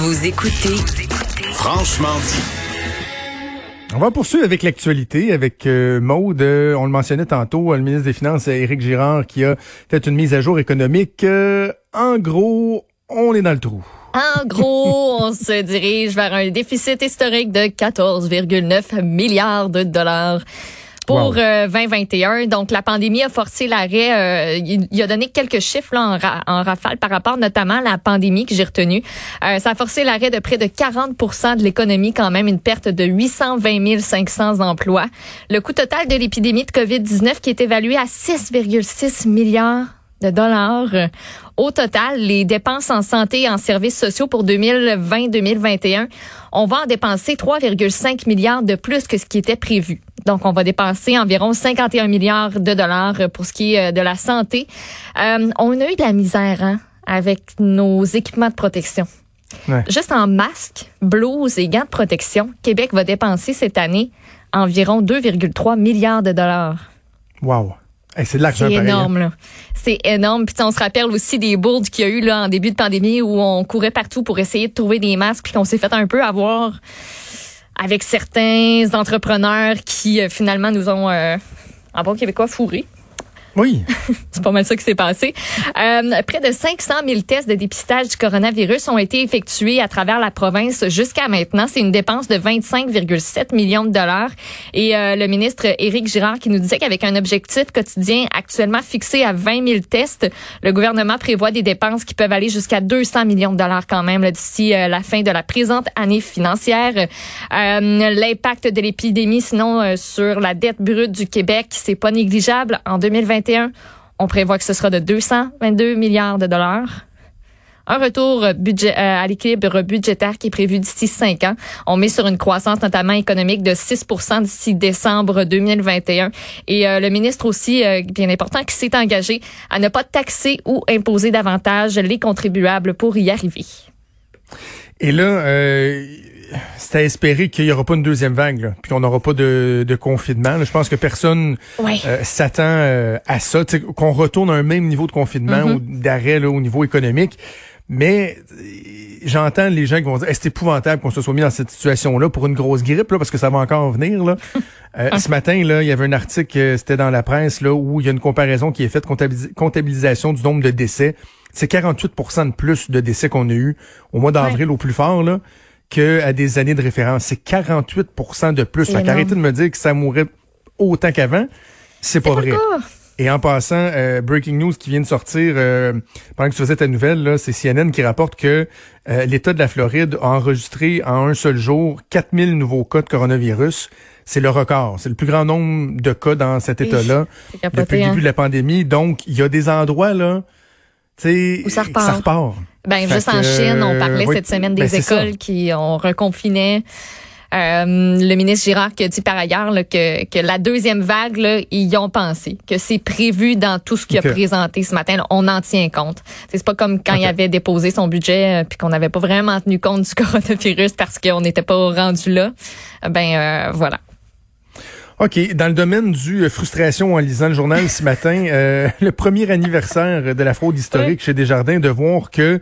Vous écoutez Franchement dit. On va poursuivre avec l'actualité, avec euh, Maude. Euh, on le mentionnait tantôt, euh, le ministre des Finances, Éric Girard, qui a fait une mise à jour économique. Euh, en gros, on est dans le trou. En gros, on se dirige vers un déficit historique de 14,9 milliards de dollars pour Wow. euh, 2021. Donc, la pandémie a forcé l'arrêt. euh, il, il a donné quelques chiffres là, en, ra- en rafale par rapport notamment à la pandémie que j'ai retenu. Euh, ça a forcé l'arrêt de près de 40 de l'économie, quand même, une perte de 820 500 emplois. Le coût total de l'épidémie de COVID-19 qui est évalué à 6,6 milliards de dollars. Euh, Au total, les dépenses en santé et en services sociaux pour 2020-2021, on va en dépenser 3,5 milliards de plus que ce qui était prévu. Donc, on va dépenser environ 51 milliards de dollars pour ce qui est euh, de la santé. Euh, on a eu de la misère hein, avec nos équipements de protection. Ouais. Juste en masques, blouses et gants de protection, Québec va dépenser cette année environ 2,3 milliards de dollars. Wow. Hey, c'est hein. énorme, là. C'est énorme. Puis on se rappelle aussi des bourdes qu'il y a eu là en début de pandémie où on courait partout pour essayer de trouver des masques, puis qu'on s'est fait un peu avoir avec certains entrepreneurs qui euh, finalement nous ont, euh, en bon québécois, fourrés. Oui. C'est pas mal ça qui s'est passé. Euh, près de 500 000 tests de dépistage du coronavirus ont été effectués à travers la province jusqu'à maintenant. C'est une dépense de 25,7 millions de dollars. Et euh, le ministre Éric Girard qui nous disait qu'avec un objectif quotidien actuellement fixé à 20 000 tests, le gouvernement prévoit des dépenses qui peuvent aller jusqu'à 200 millions de dollars quand même d'ici euh, la fin de la présente année financière. Euh, L'impact de l'épidémie, sinon, euh, sur la dette brute du Québec, c'est pas négligeable. En 2021, on prévoit que ce sera de 222 milliards de dollars. Un retour euh, budget, euh, à l'équilibre budgétaire qui est prévu d'ici cinq ans. On met sur une croissance notamment économique de 6% d'ici décembre 2021. Et euh, le ministre aussi, bien important, qui s'est engagé à ne pas taxer ou imposer davantage les contribuables pour y arriver. Et là, c'est à espérer qu'il n'y aura pas une deuxième vague, là, puis qu'on n'aura pas de, de confinement. là. Je pense que personne euh, s'attend euh, à ça, qu'on retourne à un même niveau de confinement Mhm. ou d'arrêt là, au niveau économique. Mais euh, j'entends les gens qui vont dire c'est épouvantable qu'on se soit mis dans cette situation-là pour une grosse grippe, là, parce que ça va encore venir. Là? Euh, ce matin, là, il y avait un article, c'était dans la presse, là, où il y a une comparaison qui est faite, comptabilis- comptabilisation du nombre de décès. C'est 48% de plus de décès qu'on a eu au mois d'avril au plus fort, là, que à des années de référence. C'est 48% de plus. Fait qu'arrêtez de me dire que ça mourrait autant qu'avant. C'est pas vrai. Et en passant, euh, breaking news qui vient de sortir euh, pendant que tu faisais ta nouvelle, c'est CNN qui rapporte que euh, l'État de la Floride a enregistré en un seul jour 4000 nouveaux cas de coronavirus. C'est le record. C'est le plus grand nombre de cas dans cet État-là depuis le hein. début de la pandémie. Donc, il y a des endroits là, tu sais, Où ça repart. Ça repart. Ben, Fait juste en Chine, on parlait oui, cette semaine ben, des ça. écoles qui ont reconfiné. Euh, le ministre Girard qui a dit par ailleurs là, que, que la deuxième vague, là, ils y ont pensé, que c'est prévu dans tout ce qu'il a présenté ce matin. là. on en tient compte. C'est pas comme quand il avait déposé son budget euh, puis qu'on n'avait pas vraiment tenu compte du coronavirus parce qu'on n'était pas rendu là. Ben euh, voilà. OK. Dans le domaine du euh, frustration en lisant le journal ce matin, euh, le premier anniversaire de la fraude historique chez Desjardins, de voir que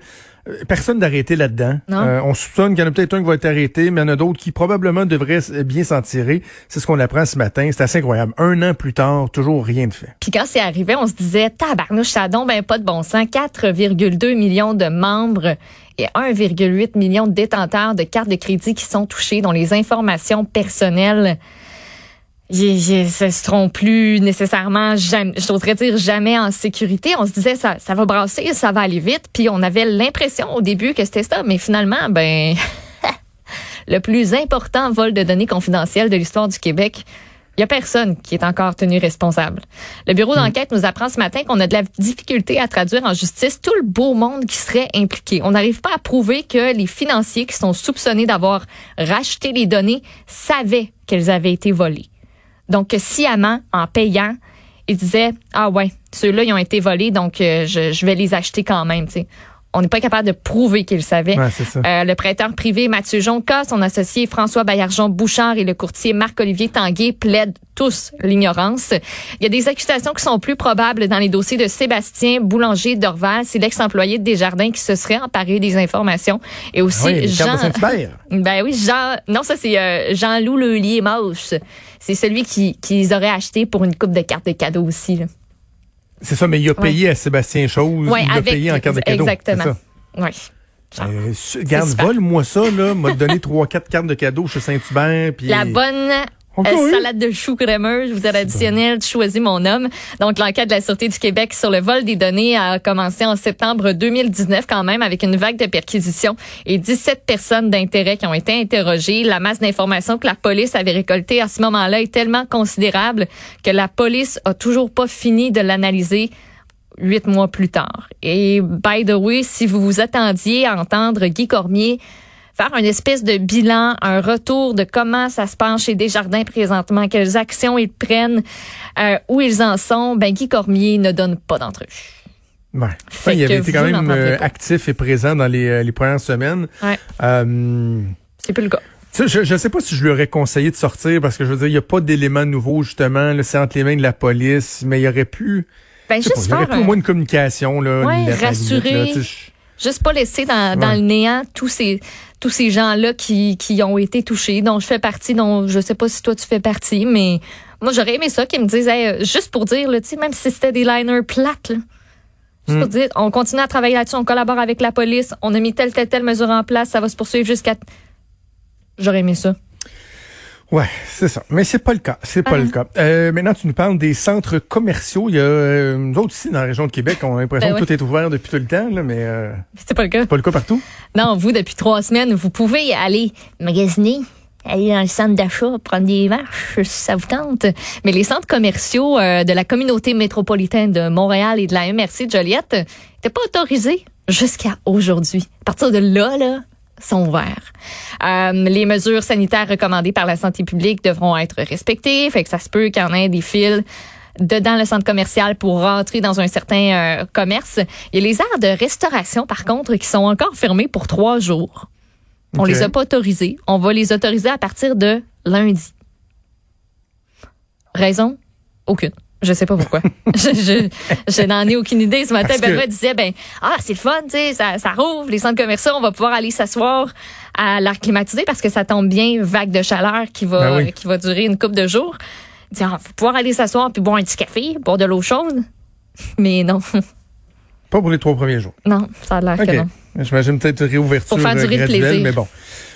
euh, personne d'arrêté là-dedans. Euh, on soupçonne qu'il y en a peut-être un qui va être arrêté, mais il y en a d'autres qui probablement devraient bien s'en tirer. C'est ce qu'on apprend ce matin. C'est assez incroyable. Un an plus tard, toujours rien de fait. Puis quand c'est arrivé, on se disait, tabarnouche, ça ben pas de bon sens. 4,2 millions de membres et 1,8 million de détenteurs de cartes de crédit qui sont touchés, dont les informations personnelles ne seront plus nécessairement, jamais, j'oserais dire jamais en sécurité. On se disait, ça, ça va brasser, ça va aller vite. Puis on avait l'impression au début que c'était ça. Mais finalement, ben, le plus important vol de données confidentielles de l'histoire du Québec Il y a personne qui est encore tenu responsable. Le bureau Hmm. d'enquête nous apprend ce matin qu'on a de la difficulté à traduire en justice tout le beau monde qui serait impliqué. On n'arrive pas à prouver que les financiers qui sont soupçonnés d'avoir racheté les données savaient qu'elles avaient été volées. Donc, sciemment, en payant, ils disaient ah ouais, ceux-là ils ont été volés, donc euh, je, je vais les acheter quand même. tu sais. On n'est pas capable de prouver qu'ils savaient. Ouais. Euh, le prêteur privé Mathieu Jonca, son associé François Baillargeon Bouchard et le courtier Marc-Olivier Tanguay plaident tous l'ignorance. Il y a des accusations qui sont plus probables dans les dossiers de Sébastien Boulanger d'Orval, c'est l'ex-employé de Desjardins qui se serait emparé des informations. Et aussi Ah oui, Jean... Ben oui, Jean. Non, ça c'est euh, Jean-Loup Mauche. C'est celui qui qu'ils auraient acheté pour une coupe de cartes de cadeau aussi. Là. C'est ça, mais il a payé à Sébastien Chose. Ouais, il l'a avec payé en carte de cadeau. Exactement. Oui. Euh, Garde, vole-moi ça, là. M'a donné trois, quatre cartes de cadeau chez Saint-Hubert. puis- La bonne euh, eu? salade de choux crémeuse ou traditionnelle, tu choisis mon homme. Donc, l'enquête de la Sûreté du Québec sur le vol des données a commencé en septembre 2019 quand même avec une vague de perquisitions et 17 personnes d'intérêt qui ont été interrogées. La masse d'informations que la police avait récoltée à ce moment-là est tellement considérable que la police a toujours pas fini de l'analyser huit mois plus tard. Et by the way, si vous vous attendiez à entendre Guy Cormier faire une espèce de bilan, un retour de comment ça se passe chez Desjardins présentement, quelles actions ils prennent, euh, où ils en sont, ben Guy Cormier ne donne pas d'entrevue. Ouais. Fait il avait été quand même euh, actif et présent dans les, euh, les premières semaines. Ouais. Euh, C'est plus le cas. je ne sais pas si je lui aurais conseillé de sortir parce que je veux dire, il n'y a pas d'éléments nouveaux, justement. C'est entre les mains de la police, mais il aurait pu. Ben je juste pas, il y aurait faire pu au un- moins une communication. Là, Ouais, rassurer. limite, là, je- juste pas laisser dans, le néant tous ces tous ces gens-là qui, qui ont été touchés, dont je fais partie, dont je sais pas si toi tu fais partie, mais moi j'aurais aimé ça qu'ils me disent hey, euh, juste pour dire là, tu sais même si c'était des liners plates là, juste Hmm. pour dire on continue à travailler là-dessus, on collabore avec la police, on a mis telle telle telle mesure en place, ça va se poursuivre jusqu'à J'aurais aimé ça. Ouais, c'est ça. Mais c'est pas le cas. C'est pas Ah. le cas. Euh, maintenant, tu nous parles des centres commerciaux. Il y a euh, nous autres ici dans la région de Québec, on a l'impression Ben que ouais. tout est ouvert depuis tout le temps, là, mais euh, C'était pas le cas. c'est pas le cas partout. Non, vous, depuis trois semaines, vous pouvez aller magasiner, aller dans le centre d'achat, prendre des marches, ça vous tente. Mais les centres commerciaux euh, de la communauté métropolitaine de Montréal et de la MRC de Joliette n'étaient pas autorisés jusqu'à aujourd'hui. À partir de là, là, sont ouverts. Euh, les mesures sanitaires recommandées par la santé publique devront être respectées. Fait que ça se peut qu'il y en ait des fils dedans le centre commercial pour rentrer dans un certain euh, commerce. Il y a les aires de restauration, par contre, qui sont encore fermées pour trois jours. On les a pas autorisés. On va les autoriser à partir de lundi. Raison? Aucune. Je sais pas pourquoi. je, je, je n'en ai aucune idée. Ce matin, Parce que- Benoît disait, ben, ah, c'est le fun, tu sais, ça, ça rouvre, les centres commerciaux, on va pouvoir aller s'asseoir à l'air climatisé parce que ça tombe bien, vague de chaleur qui va, Ben oui. qui va durer une couple de jours. Il dit, ah, faut pouvoir aller s'asseoir puis boire un petit café, boire de l'eau chaude. Mais non, Pas pour les trois premiers jours. non, ça a l'air que non. J'imagine peut-être réouverture Pour faire durer le plaisir. mais bon.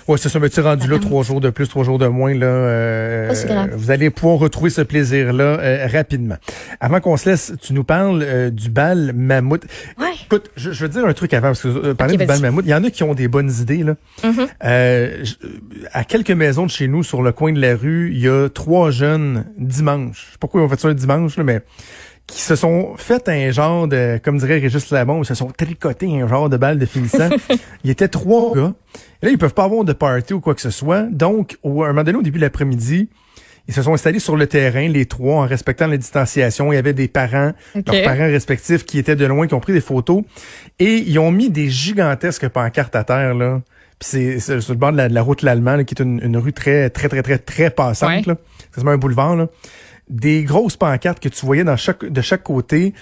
Ouais, c'est ça. Mais tu rendu là trois jours de plus, trois jours de moins. Là, euh, grave. vous allez pouvoir retrouver ce plaisir-là euh, rapidement. Avant qu'on se laisse, tu nous parles euh, du bal mammouth. Ouais. Écoute, je, je veux dire un truc avant, parce que euh, parler Ok, du bal mammouth, il y en a qui ont des bonnes idées. Là. Je- à quelques maisons de chez nous, sur le coin de la rue, il y a trois jeunes dimanche. Je sais pas pourquoi ils ont fait ça un dimanche, là, mais qui se sont fait un genre de, comme dirait Régis Labon, ils se sont tricotés un genre de balle de finissant. il était trois gars. Et là, ils peuvent pas avoir de party ou quoi que ce soit. Donc, au, à un moment donné, au début de l'après-midi, ils se sont installés sur le terrain, les trois, en respectant la distanciation. Il y avait des parents, leurs parents respectifs qui étaient de loin, qui ont pris des photos. Et ils ont mis des gigantesques pancartes à terre, là. Puis c'est sur le bord de la, de la route L'Allemand, qui est une, une rue très, très, très, très, très passante, Ouais. là. C'est un boulevard, là. Des grosses pancartes que tu voyais dans chaque, de chaque côté,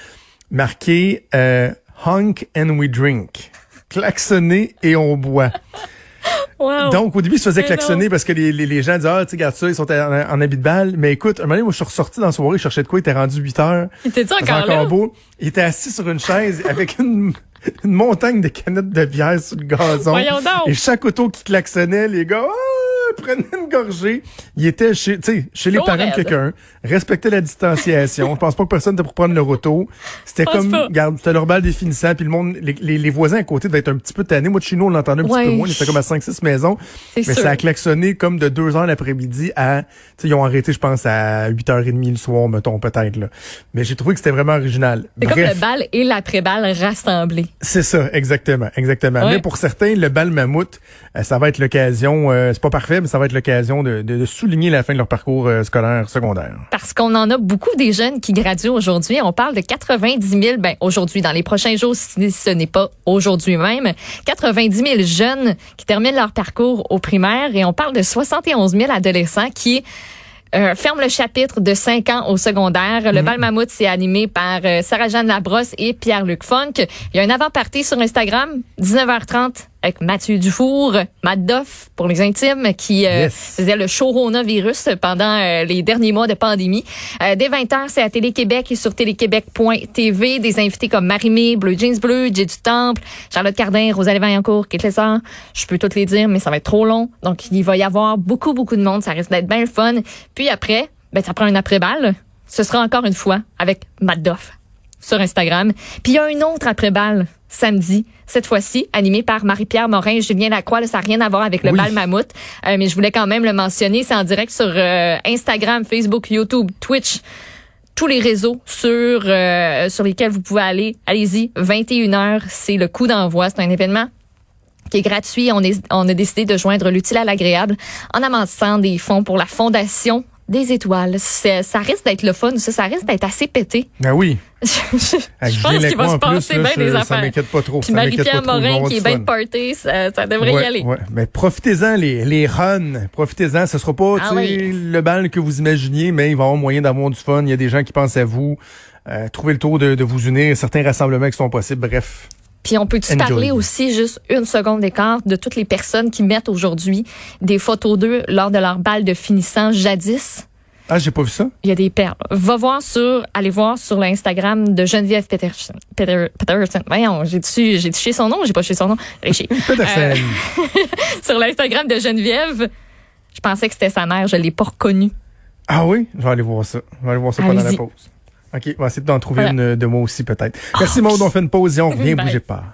marquées euh, Honk and we drink. Klaxonner et on boit. Wow. Donc, au début, ils se faisaient klaxonner parce que les, les, les gens disaient, ah, tu sais, regarde ça, ils sont en, en habit de balle. Mais écoute, un moment donné, moi, je suis ressorti dans la soirée, je cherchais de quoi, il était rendu 8 heures. T'es-tu C'était encore là? beau. Il était assis sur une chaise avec une, une montagne de canettes de bière sur le gazon. Voyons donc. Et chaque auto qui klaxonnait, les gars, ah! Prenait une gorgée. Il était chez, tu sais, chez les parents de quelqu'un, respectait la distanciation. Je pense pas que personne était pour prendre le roto. C'était comme, pas. regarde, c'était leur bal définissant, puis le monde, les, les, les voisins à côté devaient être un petit peu tannés. Moi, de chez nous, on l'entendait un petit Ouais. peu moins. C'était comme à 5-6 maisons. Mais sûr. ça a klaxonné comme de 2 heures l'après-midi à, tu sais, ils ont arrêté, je pense, à 8h30 le soir, mettons, peut-être, là. Mais j'ai trouvé que c'était vraiment original. C'est comme le bal et l'après-bal rassemblés. C'est ça, exactement, exactement. Ouais. Mais pour certains, le bal mammouth, euh, ça va être l'occasion, euh, c'est pas parfait, mais ça va être l'occasion de, de- de souligner la fin de leur parcours euh, scolaire secondaire. Parce qu'on en a beaucoup des jeunes qui graduent aujourd'hui. On parle de 90 000, ben aujourd'hui, dans les prochains jours, si ce n'est pas aujourd'hui même, 90 000 jeunes qui terminent leur parcours au primaire et on parle de 71 000 adolescents qui euh, ferment le chapitre de 5 ans au secondaire. Le bal mammouth, c'est animé par euh, Sarah-Jeanne Labrosse et Pierre-Luc Funk. Il y a un avant-party sur Instagram, 19h30, avec Mathieu Dufour, Matt Doff, pour les intimes, qui euh, Yes. faisait le coronavirus pendant euh, les derniers mois de pandémie. Euh, dès 20h, c'est à Télé-Québec et sur téléquébec.tv. Des invités comme Marimé, Bleu Jeans Bleu, Jay du Temple, Charlotte Cardin, Rosalie Vaillancourt, Kate Lessard. Je peux toutes les dire, mais ça va être trop long. Donc, il va y avoir beaucoup, beaucoup de monde. Ça risque d'être bien le fun. Puis après, ben, ça prend une après-balle. Ce sera encore une fois avec Matt Doff sur Instagram. Puis il y a une autre après-balle samedi, cette fois-ci, animée par Marie-Pierre Morin et Julien Lacroix. Là, ça n'a rien à voir avec le Oui. bal mammouth, Euh, mais je voulais quand même le mentionner. C'est en direct sur euh, Instagram, Facebook, YouTube, Twitch, tous les réseaux sur euh, sur lesquels vous pouvez aller. Allez-y, 21h, c'est le coup d'envoi. C'est un événement qui est gratuit. On, est, on a décidé de joindre l'utile à l'agréable en amassant des fonds pour la Fondation des étoiles. Ça risque d'être le fun, ça, ça risque d'être assez pété. Ah oui. je pense qu'il va se plus, passer là, bien des ça affaires. m'inquiète pas trop, Puis ça m'inquiète Marie-Pierre pas trop, va y Morin qui est bien party, ça, ça devrait y aller. ouais. Mais profitez-en les, les runs, profitez-en. Ce sera pas Ah oui. le bal que vous imaginiez, mais il va y avoir moyen d'avoir du fun. Il y a des gens qui pensent à vous. Euh, trouvez le tour de, de vous unir, certains rassemblements qui sont possibles. Bref. Puis on peut-tu parler aussi juste une seconde d'écart de toutes les personnes qui mettent aujourd'hui des photos d'eux lors de leur bal de finissant jadis? Ah, j'ai pas vu ça. Il y a des perles. Va voir sur, allez voir sur l'Instagram de Geneviève Peterson. Peter, Peterson. Voyons, j'ai touché, j'ai touché son nom, j'ai pas touché son nom? Peterson. sur l'Instagram de Geneviève, je pensais que c'était sa mère, je l'ai pas reconnue. Ah oui? Je vais aller voir ça. Je vais aller voir ça pendant la pause. OK, on va essayer d'en trouver Voilà. une de moi aussi peut-être. Merci Maud, on fait une pause et on revient, bougez pas.